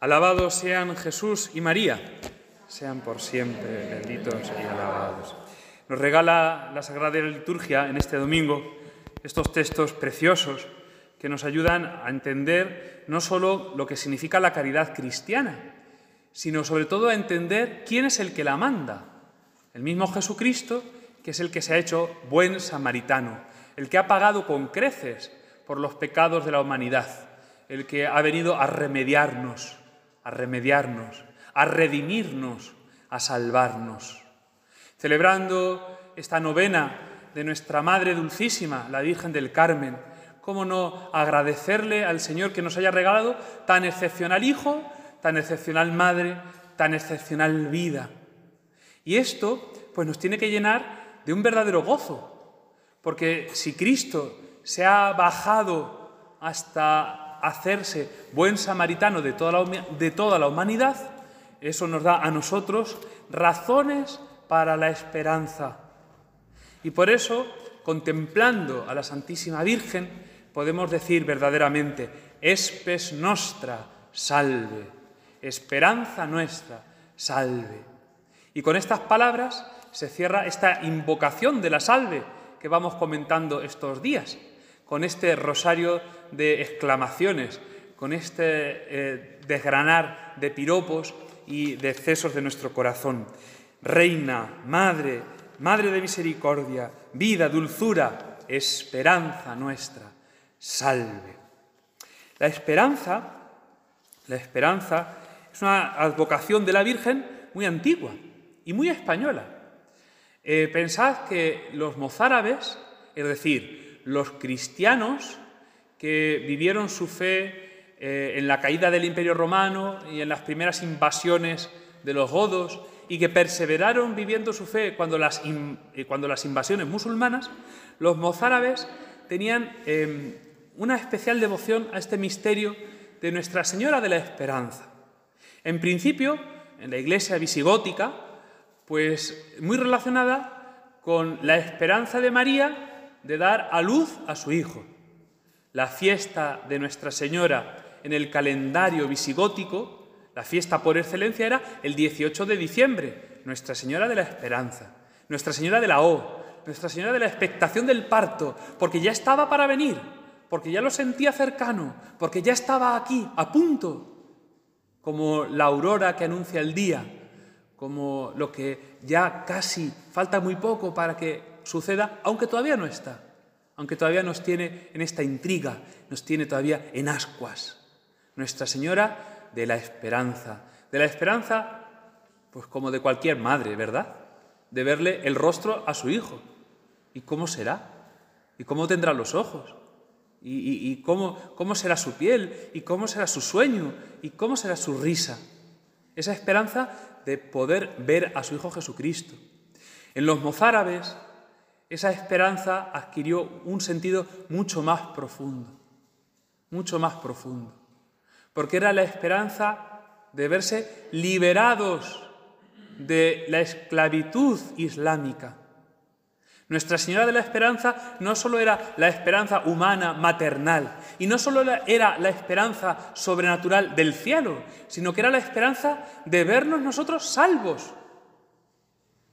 Alabados sean Jesús y María, sean por siempre benditos y alabados. Nos regala la Sagrada Liturgia en este domingo estos textos preciosos que nos ayudan a entender no solo lo que significa la caridad cristiana, sino sobre todo a entender quién es el que la manda. El mismo Jesucristo, que es el que se ha hecho buen samaritano, el que ha pagado con creces por los pecados de la humanidad, el que ha venido a remediarnos a remediarnos, a redimirnos, a salvarnos. Celebrando esta novena de nuestra Madre Dulcísima, la Virgen del Carmen, ¿cómo no agradecerle al Señor que nos haya regalado tan excepcional Hijo, tan excepcional Madre, tan excepcional vida? Y esto pues nos tiene que llenar de un verdadero gozo, porque si Cristo se ha bajado hasta hacerse buen samaritano de toda, la, de toda la humanidad, eso nos da a nosotros razones para la esperanza. Y por eso, contemplando a la Santísima Virgen, podemos decir verdaderamente, espes nostra, salve, esperanza nuestra, salve. Y con estas palabras se cierra esta invocación de la salve que vamos comentando estos días con este rosario de exclamaciones, con este eh, desgranar de piropos y de excesos de nuestro corazón. Reina, Madre, Madre de misericordia, vida, dulzura, esperanza nuestra, salve. La esperanza, la esperanza es una advocación de la Virgen muy antigua y muy española. Eh, pensad que los mozárabes, es decir, los cristianos que vivieron su fe eh, en la caída del Imperio Romano y en las primeras invasiones de los godos y que perseveraron viviendo su fe cuando las, eh, cuando las invasiones musulmanas, los mozárabes tenían em, una especial devoción a este misterio de Nuestra Señora de la Esperanza. En principio, en la iglesia visigótica, pues muy relacionada con la esperanza de María de dar a luz a su hijo. La fiesta de Nuestra Señora en el calendario visigótico, la fiesta por excelencia era el 18 de diciembre, Nuestra Señora de la Esperanza, Nuestra Señora de la O, Nuestra Señora de la expectación del parto, porque ya estaba para venir, porque ya lo sentía cercano, porque ya estaba aquí, a punto, como la aurora que anuncia el día, como lo que ya casi falta muy poco para que suceda, aunque todavía no está, aunque todavía nos tiene en esta intriga, nos tiene todavía en ascuas. Nuestra Señora de la Esperanza, de la esperanza, pues como de cualquier madre, ¿verdad? De verle el rostro a su hijo. ¿Y cómo será? ¿Y cómo tendrá los ojos? ¿Y, y cómo, cómo será su piel? ¿Y cómo será su sueño? ¿Y cómo será su risa? Esa esperanza de poder ver a su Hijo Jesucristo. En los mozárabes, esa esperanza adquirió un sentido mucho más profundo, mucho más profundo, porque era la esperanza de verse liberados de la esclavitud islámica. Nuestra Señora de la Esperanza no solo era la esperanza humana, maternal, y no solo era la esperanza sobrenatural del cielo, sino que era la esperanza de vernos nosotros salvos,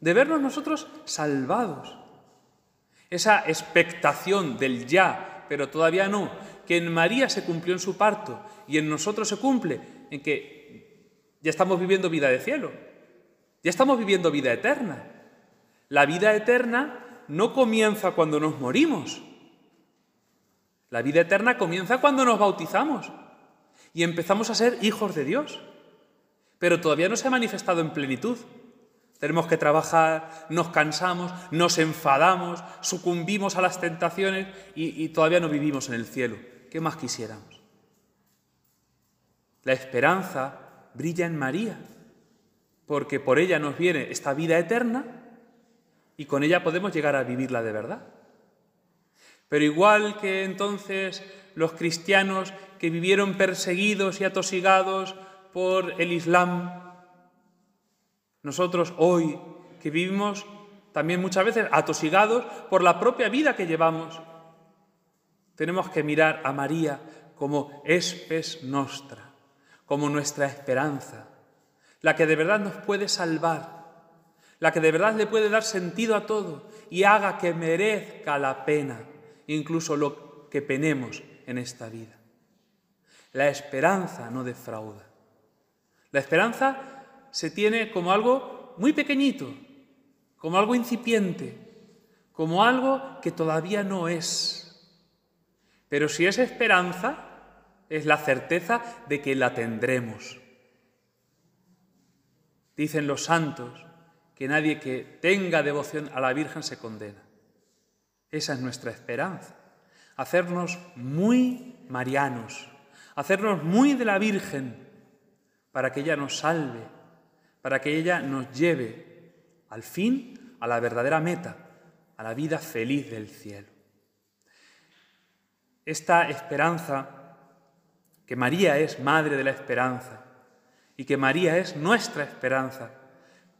de vernos nosotros salvados. Esa expectación del ya, pero todavía no, que en María se cumplió en su parto y en nosotros se cumple, en que ya estamos viviendo vida de cielo, ya estamos viviendo vida eterna. La vida eterna no comienza cuando nos morimos. La vida eterna comienza cuando nos bautizamos y empezamos a ser hijos de Dios. Pero todavía no se ha manifestado en plenitud. Tenemos que trabajar, nos cansamos, nos enfadamos, sucumbimos a las tentaciones y, todavía no vivimos en el cielo. ¿Qué más quisiéramos? La esperanza brilla en María, porque por ella nos viene esta vida eterna y con ella podemos llegar a vivirla de verdad. Pero igual que entonces los cristianos que vivieron perseguidos y atosigados por el Islam, nosotros hoy, que vivimos también muchas veces atosigados por la propia vida que llevamos, tenemos que mirar a María como espes nostra, como nuestra esperanza, la que de verdad nos puede salvar, la que de verdad le puede dar sentido a todo y haga que merezca la pena incluso lo que penemos en esta vida. La esperanza no defrauda. La esperanza se tiene como algo muy pequeñito, como algo incipiente, como algo que todavía no es. Pero si es esperanza, es la certeza de que la tendremos. Dicen los santos que nadie que tenga devoción a la Virgen se condena. Esa es nuestra esperanza. Hacernos muy marianos, hacernos muy de la Virgen para que ella nos salve, para que ella nos lleve al fin a la verdadera meta, a la vida feliz del cielo. Esta esperanza, que María es madre de la esperanza y que María es nuestra esperanza,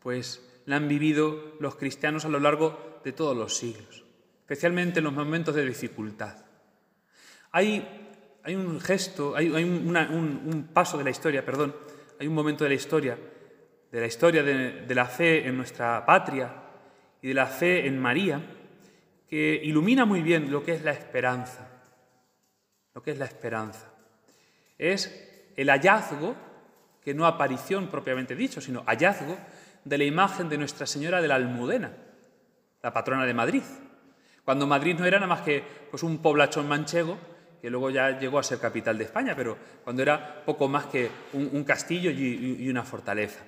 pues la han vivido los cristianos a lo largo de todos los siglos, especialmente en los momentos de dificultad. Hay, hay un gesto, hay, un, paso de la historia, perdón, hay un momento de la historia, de la historia de la fe en nuestra patria y de la fe en María, que ilumina muy bien lo que es la esperanza. Lo que es la esperanza. Es el hallazgo, que no aparición propiamente dicho, sino hallazgo de la imagen de Nuestra Señora de la Almudena, la patrona de Madrid. Cuando Madrid no era nada más que pues, un poblachón manchego, que luego ya llegó a ser capital de España, pero cuando era poco más que un, castillo y, una fortaleza.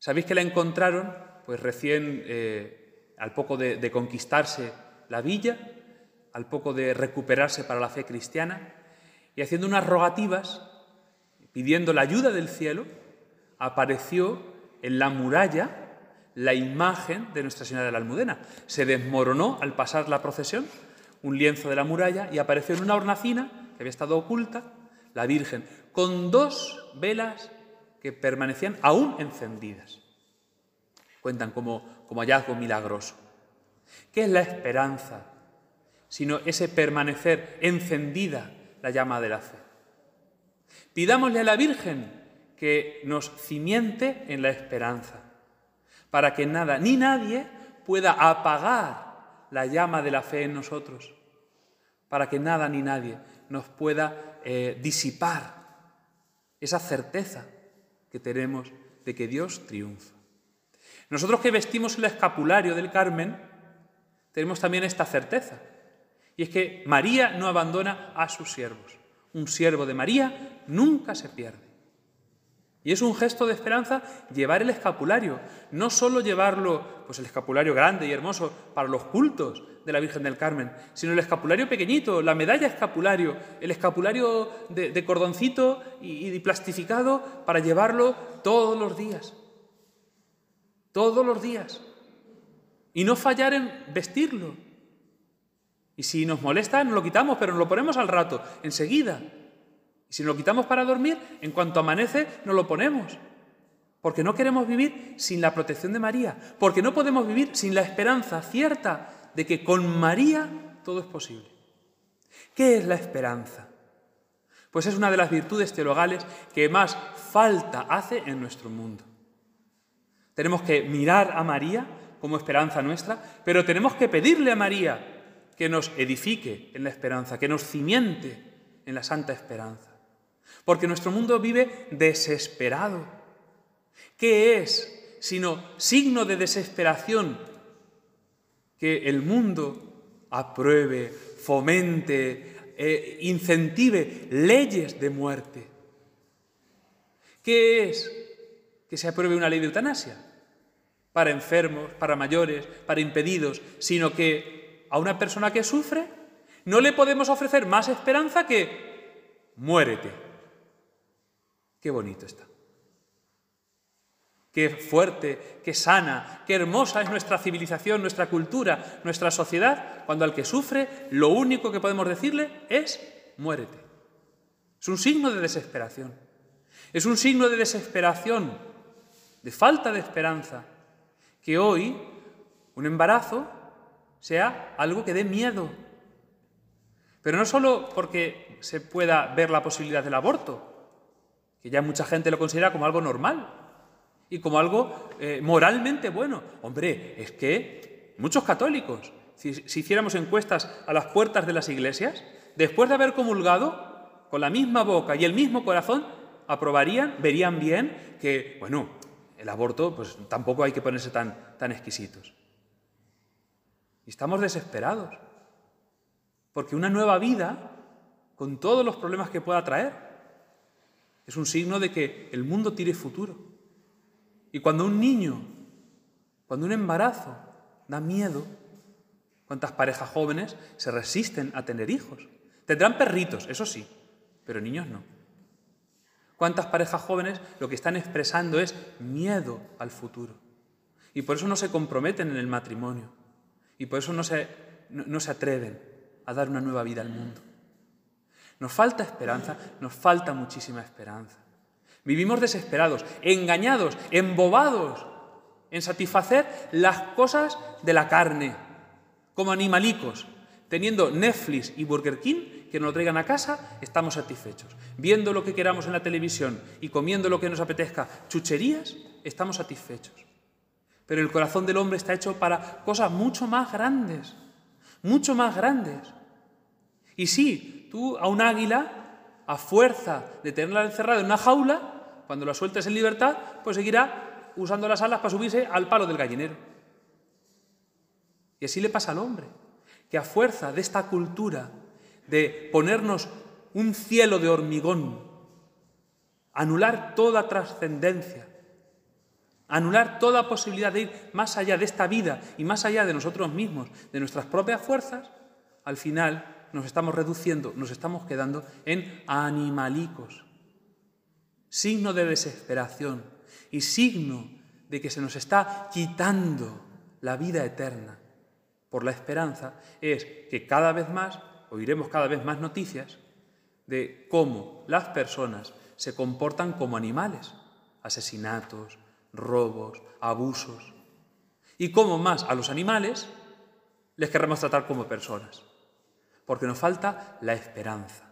¿Sabéis que la encontraron? Pues recién, eh, al poco de conquistarse la villa, al poco de recuperarse para la fe cristiana, y haciendo unas rogativas, pidiendo la ayuda del cielo, apareció en la muralla la imagen de Nuestra Señora de la Almudena. Se desmoronó al pasar la procesión un lienzo de la muralla y apareció en una hornacina que había estado oculta la Virgen, con dos velas que permanecían aún encendidas. Cuentan como, como hallazgo milagroso. ¿Qué es la esperanza? Sino ese permanecer encendida la llama de la fe. Pidámosle a la Virgen que nos cimiente en la esperanza, para que nada ni nadie pueda apagar la llama de la fe en nosotros, para que nada ni nadie nos pueda eh, disipar esa certeza que tenemos de que Dios triunfa. Nosotros que vestimos el escapulario del Carmen, tenemos también esta certeza, y es que María no abandona a sus siervos. Un siervo de María nunca se pierde. Y es un gesto de esperanza llevar el escapulario, no solo llevarlo, pues el escapulario grande y hermoso para los cultos de la Virgen del Carmen, sino el escapulario pequeñito, la medalla escapulario, el escapulario de, cordoncito y, y plastificado para llevarlo todos los días. Todos los días. Y no fallar en vestirlo. Y si nos molesta, nos lo quitamos, pero nos lo ponemos al rato, enseguida. Y si nos lo quitamos para dormir, en cuanto amanece, nos lo ponemos. Porque no queremos vivir sin la protección de María. Porque no podemos vivir sin la esperanza cierta de que con María todo es posible. ¿Qué es la esperanza? Pues es una de las virtudes teologales que más falta hace en nuestro mundo. Tenemos que mirar a María como esperanza nuestra, pero tenemos que pedirle a María que nos edifique en la esperanza, que nos cimiente en la santa esperanza. Porque nuestro mundo vive desesperado. ¿Qué es sino signo de desesperación que el mundo apruebe, fomente, eh, incentive leyes de muerte? ¿Qué es que se apruebe una ley de eutanasia? Para enfermos, para mayores, para impedidos, sino que a una persona que sufre no le podemos ofrecer más esperanza que muérete. Qué bonito está. Qué fuerte, qué sana, qué hermosa es nuestra civilización, nuestra cultura, nuestra sociedad, cuando al que sufre lo único que podemos decirle es muérete. Es un signo de desesperación. Es un signo de desesperación, de falta de esperanza, que hoy un embarazo sea algo que dé miedo. Pero no solo porque se pueda ver la posibilidad del aborto, que ya mucha gente lo considera como algo normal y como algo eh, moralmente bueno. Hombre, es que muchos católicos, si, si hiciéramos encuestas a las puertas de las iglesias, después de haber comulgado, con la misma boca y el mismo corazón, aprobarían, verían bien que, bueno, el aborto, pues tampoco hay que ponerse tan, tan exquisitos. Y estamos desesperados, porque una nueva vida, con todos los problemas que pueda traer, es un signo de que el mundo tiene futuro. Y cuando un niño, cuando un embarazo da miedo, ¿cuántas parejas jóvenes se resisten a tener hijos? Tendrán perritos, eso sí, pero niños no. ¿Cuántas parejas jóvenes lo que están expresando es miedo al futuro? Y por eso no se comprometen en el matrimonio. Y por eso no se, no, se atreven a dar una nueva vida al mundo. Nos falta esperanza, nos falta muchísima esperanza. Vivimos desesperados, engañados, embobados en satisfacer las cosas de la carne, como animalicos. Teniendo Netflix y Burger King que nos lo traigan a casa, estamos satisfechos. Viendo lo que queramos en la televisión y comiendo lo que nos apetezca, chucherías, estamos satisfechos. Pero el corazón del hombre está hecho para cosas mucho más grandes, mucho más grandes. Y sí, tú a un águila a fuerza de tenerla encerrada en una jaula, cuando la sueltes en libertad, pues seguirá usando las alas para subirse al palo del gallinero. Y así le pasa al hombre, que a fuerza de esta cultura de ponernos un cielo de hormigón, anular toda trascendencia, anular toda posibilidad de ir más allá de esta vida y más allá de nosotros mismos, de nuestras propias fuerzas, al final nos estamos reduciendo, nos estamos quedando en animalicos. Signo de desesperación y signo de que se nos está quitando la vida eterna. Por la esperanza es que cada vez más oiremos cada vez más noticias de cómo las personas se comportan como animales, asesinatos, robos, abusos, y cómo más a los animales les queremos tratar como personas porque nos falta la esperanza,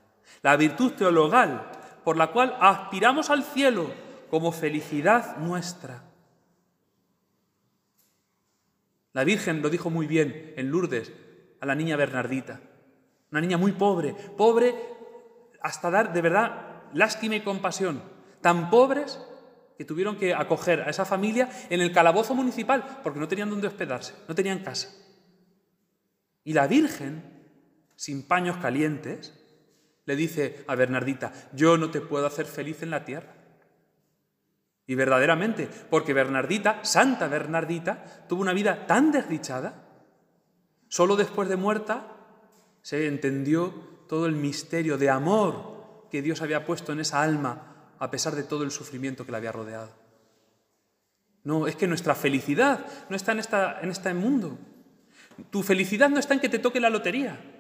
la virtud teologal por la cual aspiramos al cielo como felicidad nuestra. La Virgen lo dijo muy bien en Lourdes a la niña Bernardita, una niña muy pobre, pobre hasta dar de verdad lástima y compasión, tan pobres que tuvieron que acoger a esa familia en el calabozo municipal porque no tenían dónde hospedarse, no tenían casa. Y la Virgen sin paños calientes, le dice a Bernardita, yo no te puedo hacer feliz en la tierra. Y verdaderamente, porque Bernardita, Santa Bernardita, tuvo una vida tan desdichada, solo después de muerta se entendió todo el misterio de amor que Dios había puesto en esa alma a pesar de todo el sufrimiento que la había rodeado. No, es que nuestra felicidad no está en, esta, en este mundo. Tu felicidad no está en que te toque la lotería.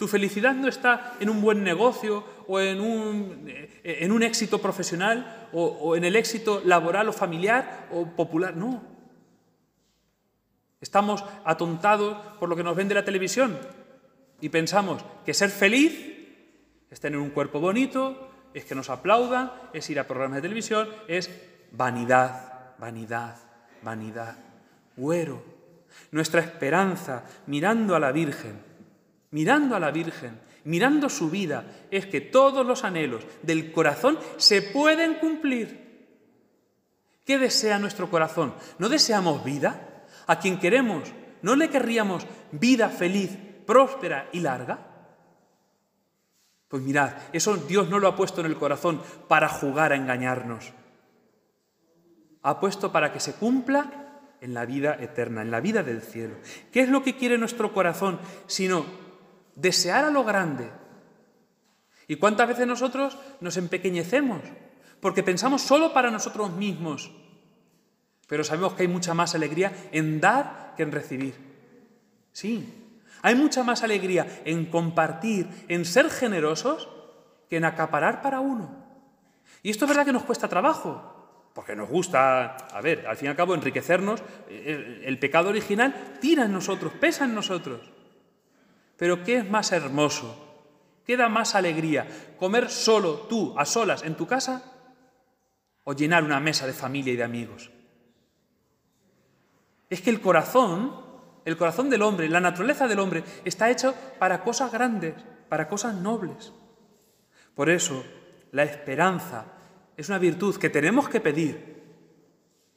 Tu felicidad no está en un buen negocio o en un, eh, en un éxito profesional o, o en el éxito laboral o familiar o popular, no. Estamos atontados por lo que nos vende la televisión y pensamos que ser feliz es tener un cuerpo bonito, es que nos aplaudan, es ir a programas de televisión, es vanidad, vanidad, vanidad. Güero, nuestra esperanza mirando a la Virgen mirando a la Virgen, mirando su vida, es que todos los anhelos del corazón se pueden cumplir. ¿Qué desea nuestro corazón? ¿No deseamos vida? ¿A quien queremos no le querríamos vida feliz, próspera y larga? Pues mirad, eso Dios no lo ha puesto en el corazón para jugar a engañarnos. Ha puesto para que se cumpla en la vida eterna, en la vida del cielo. ¿Qué es lo que quiere nuestro corazón sino desear a lo grande. ¿Y cuántas veces nosotros nos empequeñecemos? Porque pensamos solo para nosotros mismos. Pero sabemos que hay mucha más alegría en dar que en recibir. Sí, hay mucha más alegría en compartir, en ser generosos, que en acaparar para uno. Y esto es verdad que nos cuesta trabajo, porque nos gusta, a ver, al fin y al cabo, enriquecernos. El, pecado original tira en nosotros, pesa en nosotros. Pero ¿qué es más hermoso? ¿Qué da más alegría? ¿Comer solo tú, a solas, en tu casa? o llenar una mesa de familia y de amigos. Es que el corazón, el corazón del hombre, la naturaleza del hombre, está hecho para cosas grandes, para cosas nobles. Por eso, la esperanza es una virtud que tenemos que pedir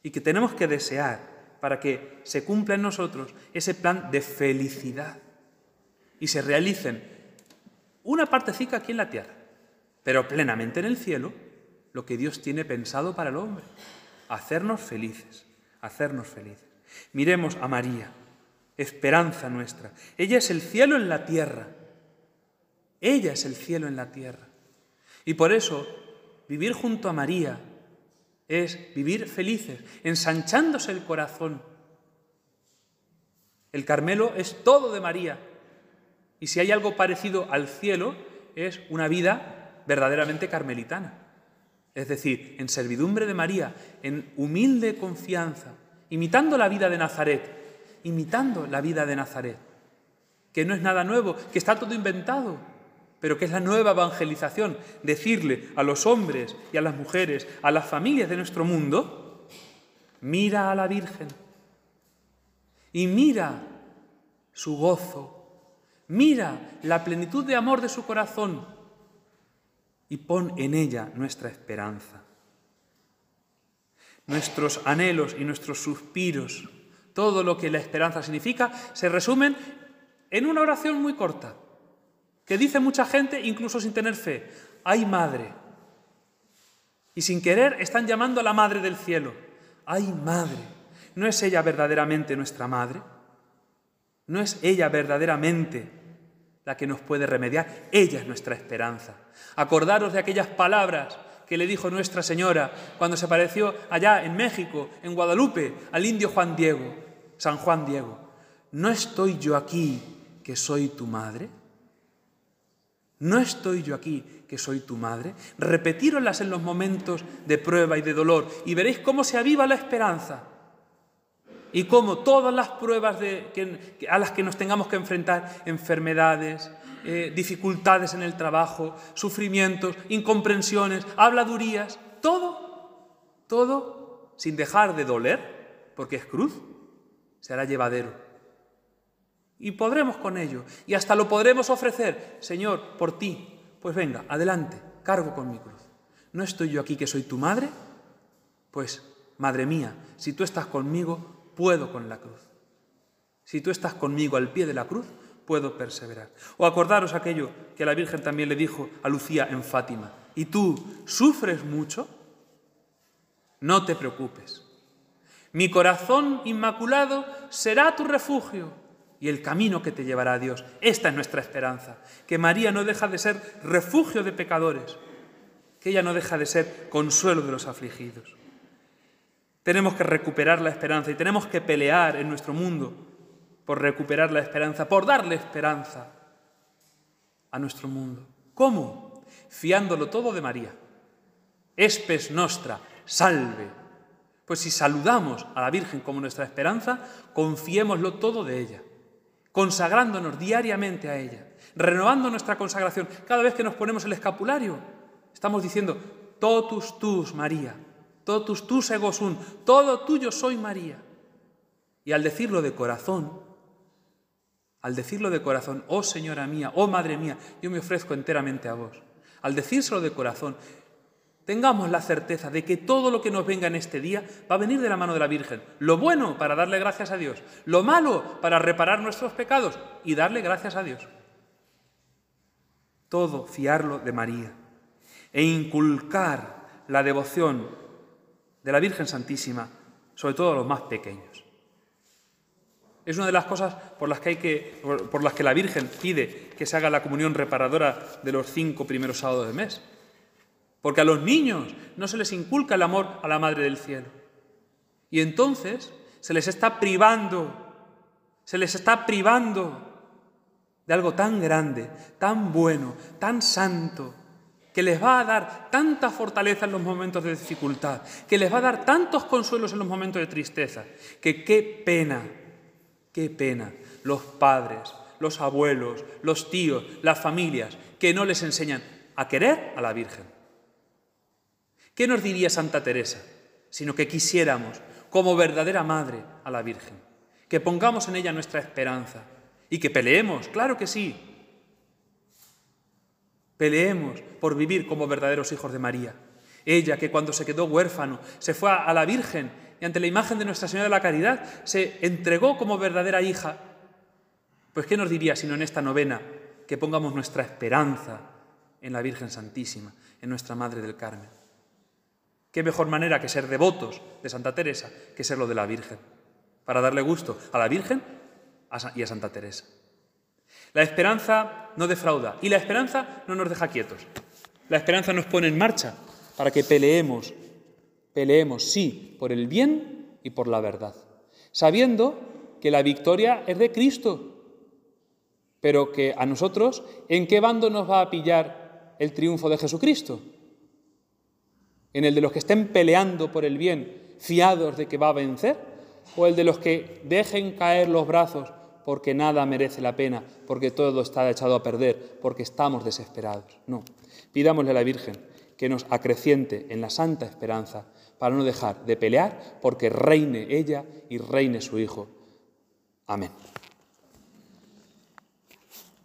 y que tenemos que desear para que se cumpla en nosotros ese plan de felicidad y se realicen una partecita aquí en la tierra, pero plenamente en el cielo, lo que Dios tiene pensado para el hombre, hacernos felices, hacernos felices. Miremos a María, esperanza nuestra. Ella es el cielo en la tierra. Ella es el cielo en la tierra. Y por eso, vivir junto a María es vivir felices, ensanchándose el corazón. El Carmelo es todo de María. Y si hay algo parecido al cielo, es una vida verdaderamente carmelitana. Es decir, en servidumbre de María, en humilde confianza, imitando la vida de Nazaret, imitando la vida de Nazaret, que no es nada nuevo, que está todo inventado, pero que es la nueva evangelización, decirle a los hombres y a las mujeres, a las familias de nuestro mundo, mira a la Virgen y mira su gozo, mira la plenitud de amor de su corazón y pon en ella nuestra esperanza. Nuestros anhelos y nuestros suspiros, todo lo que la esperanza significa, se resumen en una oración muy corta que dice mucha gente incluso sin tener fe, ay madre. Y sin querer están llamando a la madre del cielo, ay madre. ¿No es ella verdaderamente nuestra madre? ¿No es ella verdaderamente la que nos puede remediar? Ella es nuestra esperanza. Acordaros de aquellas palabras que le dijo Nuestra Señora cuando se apareció allá en México, en Guadalupe, al indio Juan Diego, San Juan Diego. ¿No estoy yo aquí que soy tu madre? ¿No estoy yo aquí que soy tu madre? Repetíroslas en los momentos de prueba y de dolor y veréis cómo se aviva la esperanza y cómo todas las pruebas a las que nos tengamos que enfrentar, enfermedades, eh, dificultades en el trabajo, sufrimientos, incomprensiones, habladurías, todo, todo sin dejar de doler, porque es cruz, será llevadero y podremos con ello. Y hasta lo podremos ofrecer, Señor, por ti. Pues venga, adelante, cargo con mi cruz. ¿No estoy yo aquí que soy tu madre? Pues, madre mía, si tú estás conmigo, puedo con la cruz. Si tú estás conmigo al pie de la cruz, puedo perseverar. O acordaros aquello que la Virgen también le dijo a Lucía en Fátima. ¿Y tú sufres mucho? No te preocupes. Mi corazón inmaculado será tu refugio y el camino que te llevará a Dios. Esta es nuestra esperanza, que María no deja de ser refugio de pecadores, que ella no deja de ser consuelo de los afligidos. Tenemos que recuperar la esperanza y tenemos que pelear en nuestro mundo por recuperar la esperanza, por darle esperanza a nuestro mundo. ¿Cómo? Fiándolo todo de María. Espes nostra, salve. Pues si saludamos a la Virgen como nuestra esperanza, confiémoslo todo de ella consagrándonos diariamente a ella, renovando nuestra consagración. Cada vez que nos ponemos el escapulario, estamos diciendo, totus tus, María, todo tuyo soy María. Y al decirlo de corazón, al decirlo de corazón, oh Señora mía, oh Madre mía, yo me ofrezco enteramente a vos. Al decírselo de corazón, Tengamos la certeza de que todo lo que nos venga en este día va a venir de la mano de la Virgen. Lo bueno para darle gracias a Dios, lo malo para reparar nuestros pecados y darle gracias a Dios. Todo fiarlo de María e inculcar la devoción de la Virgen Santísima, sobre todo a los más pequeños. Es una de las cosas por las que, por las que la Virgen pide que se haga la comunión reparadora de los cinco primeros sábados del mes porque a los niños no se les inculca el amor a la Madre del Cielo. Y entonces se les está privando, se les está privando de algo tan grande, tan bueno, tan santo, que les va a dar tanta fortaleza en los momentos de dificultad, que les va a dar tantos consuelos en los momentos de tristeza, que qué pena, qué pena los padres, los abuelos, los tíos, las familias, que no les enseñan a querer a la Virgen ¿Qué nos diría Santa Teresa? Sino que quisiéramos, como verdadera madre, a la Virgen, que pongamos en ella nuestra esperanza y que peleemos, claro que sí. Peleemos por vivir como verdaderos hijos de María. Ella que cuando se quedó huérfano se fue a la Virgen y ante la imagen de Nuestra Señora de la Caridad se entregó como verdadera hija. Pues ¿qué nos diría sino en esta novena que pongamos nuestra esperanza en la Virgen Santísima, en nuestra Madre del Carmen? ¿Qué mejor manera que ser devotos de Santa Teresa que ser lo de la Virgen? Para darle gusto a la Virgen y a Santa Teresa. La esperanza no defrauda y la esperanza no nos deja quietos. La esperanza nos pone en marcha para que peleemos, peleemos, sí, por el bien y por la verdad, sabiendo que la victoria es de Cristo, pero que a nosotros, ¿en qué bando nos va a pillar el triunfo de Jesucristo? ¿En el de los que estén peleando por el bien, fiados de que va a vencer? ¿O el de los que dejen caer los brazos porque nada merece la pena, porque todo está echado a perder, porque estamos desesperados? No, pidámosle a la Virgen que nos acreciente en la santa esperanza para no dejar de pelear porque reine ella y reine su Hijo. Amén.